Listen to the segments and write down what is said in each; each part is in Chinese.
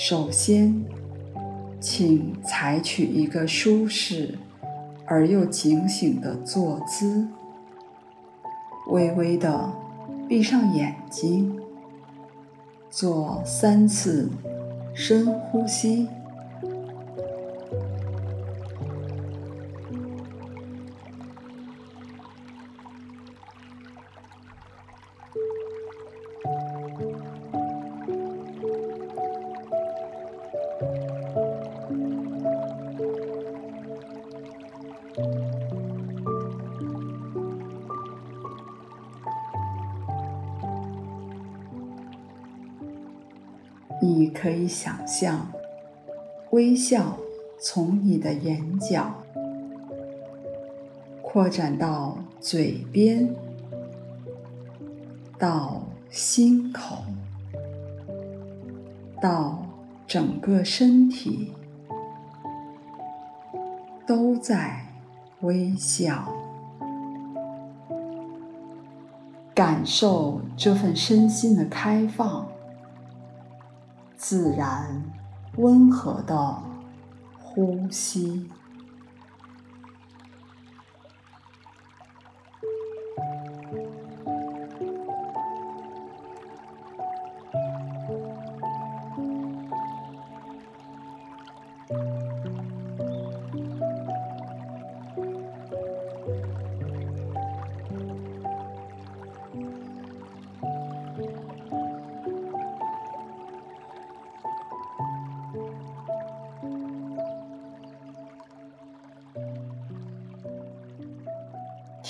首先，请采取一个舒适而又警醒的坐姿，微微的闭上眼睛，做三次深呼吸。你可以想象，微笑从你的眼角扩展到嘴边，到心口，到整个身体，都在微笑。感受这份身心的开放。自然、温和的呼吸。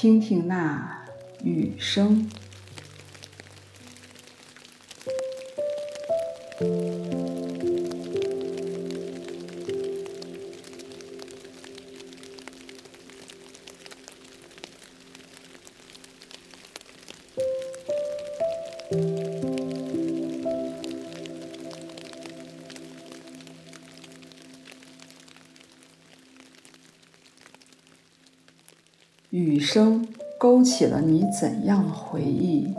听听那雨声，雨声勾起了你怎样的回忆？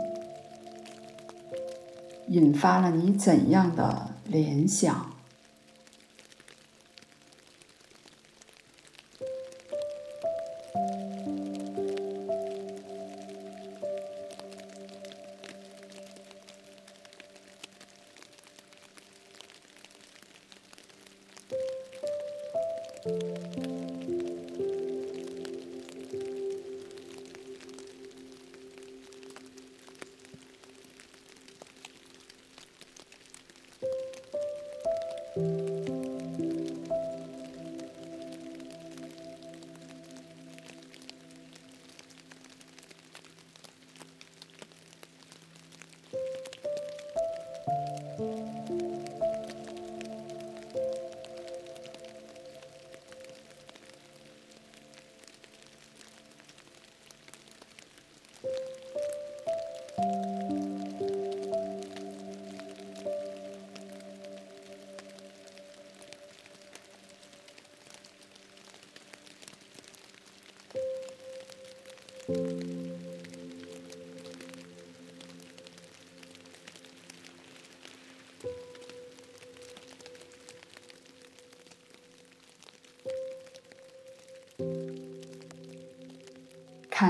引发了你怎样的联想？Música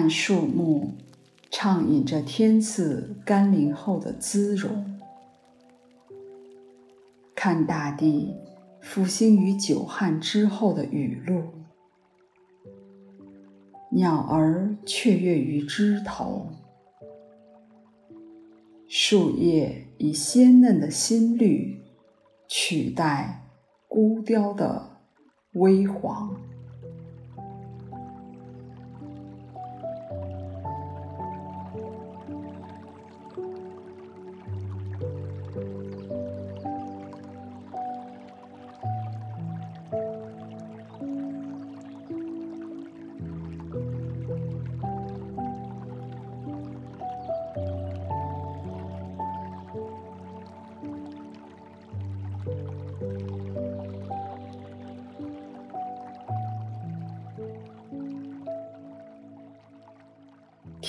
看树木畅饮着天赐甘霖后的姿容，看大地复兴于久旱之后的雨露，鸟儿雀跃于枝头，树叶以鲜嫩的新绿取代孤凋的微黄。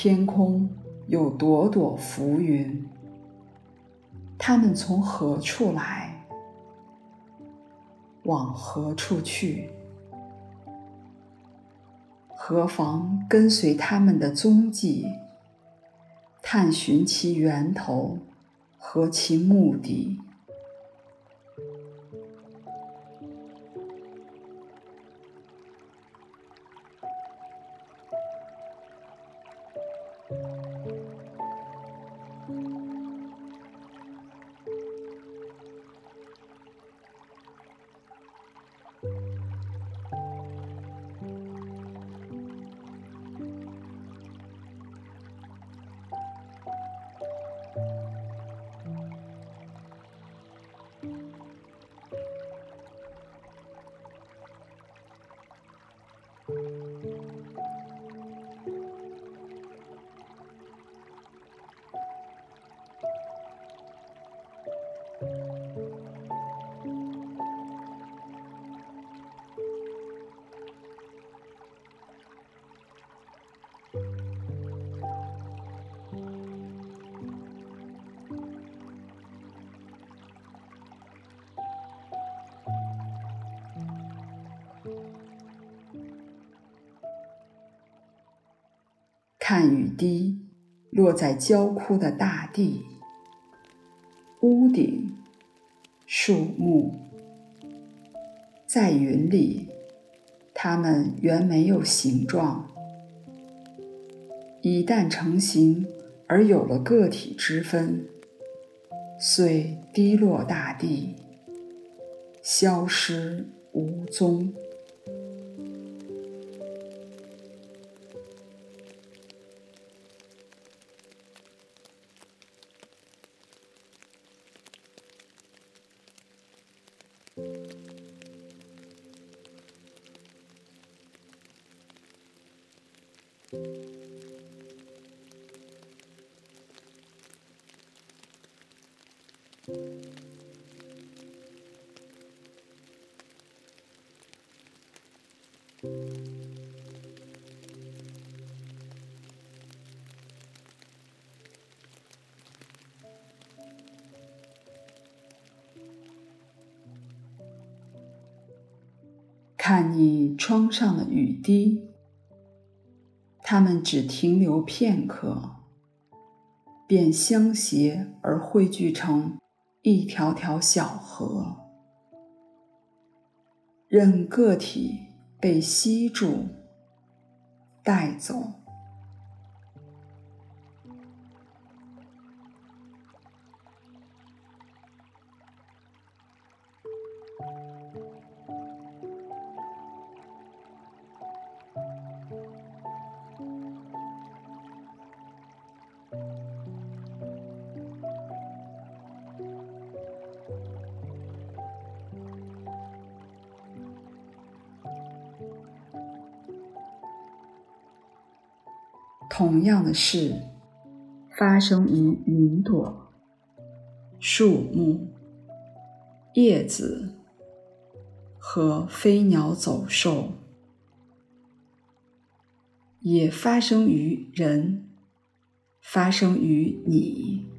天空有朵朵浮云，它们从何处来？往何处去？何妨跟随他们的踪迹，探寻其源头和其目的。看雨滴落在焦枯的大地、屋顶、树木，在云里，它们原没有形状，一旦成形而有了个体之分，遂滴落大地，消失无踪。看你窗上的雨滴，他们只停留片刻，便相携而汇聚成一条条小河，任个体被吸住、带走。同样的事发生于云朵、树木、叶子和飞鸟走兽，也发生于人，发生于你。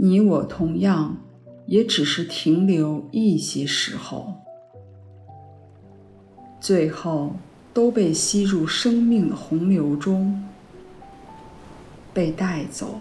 你我同样，也只是停留一些时候，最后都被吸入生命的洪流中，被带走。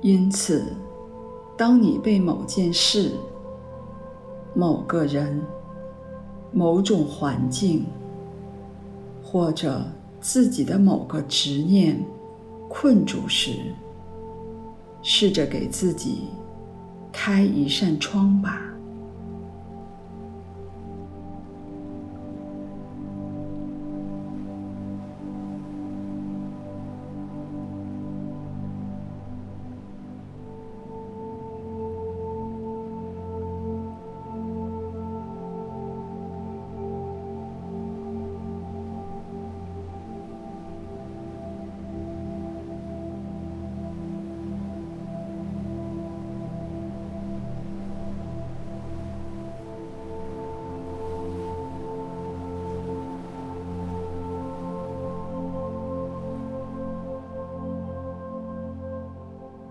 因此，当你被某件事、某个人、某种环境，或者自己的某个执念困住时，试着给自己开一扇窗吧。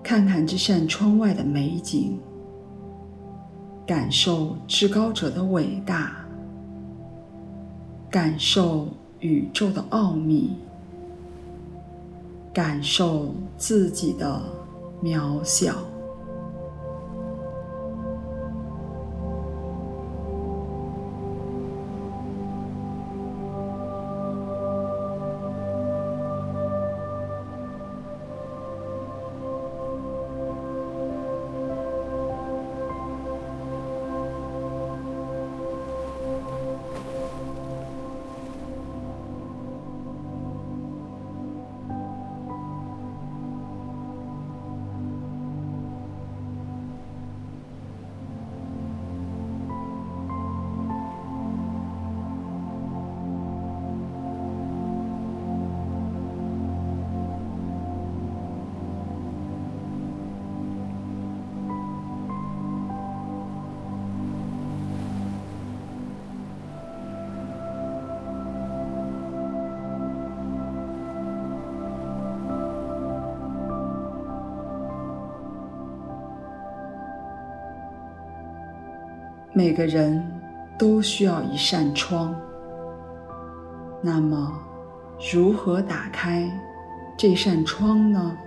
看看这扇窗外的美景，感受至高者的伟大，感受宇宙的奥秘，感受自己的渺小。每个人都需要一扇窗。那么，如何打开这扇窗呢？